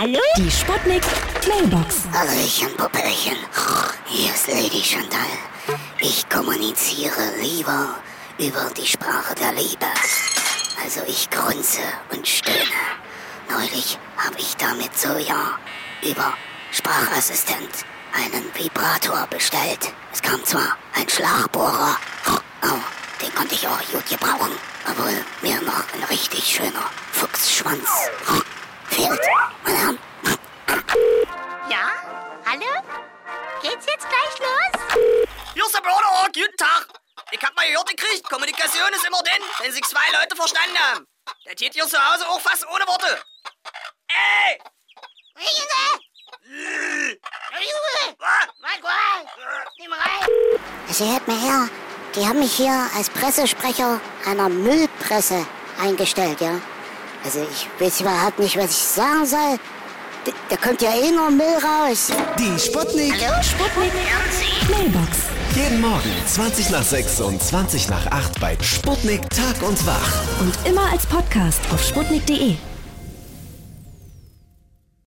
Hallo? Die Sputnik Mailbox. Hallöchen, Puppelchen. Hier ist Lady Chantal. Ich kommuniziere lieber über die Sprache der Liebe. Also ich grunze und stöhne. Neulich habe ich damit so ja über Sprachassistent einen Vibrator bestellt. Es kam zwar ein Schlagbohrer, aber den konnte ich auch gut gebrauchen. Obwohl mir noch ein richtig schöner Fuchsschwanz Geht's jetzt gleich los? Hier ist der Börderer, guten Tag. Ich hab mal gehört gekriegt, Kommunikation ist immer denn, wenn sich zwei Leute verstanden haben. Der geht hier zu Hause auch fast ohne Worte. Ey! Sie hört mir her. Die haben mich hier als Pressesprecher einer Müllpresse eingestellt, ja. Also ich weiß überhaupt nicht, was ich sagen soll. D- Da kommt ja eh nur Müll raus. Die Sputnik. Sputnik Mailbox. Jeden Morgen 20 nach 6 und 20 nach 8 bei Sputnik Tag und Wach. Und immer als Podcast auf sputnik.de.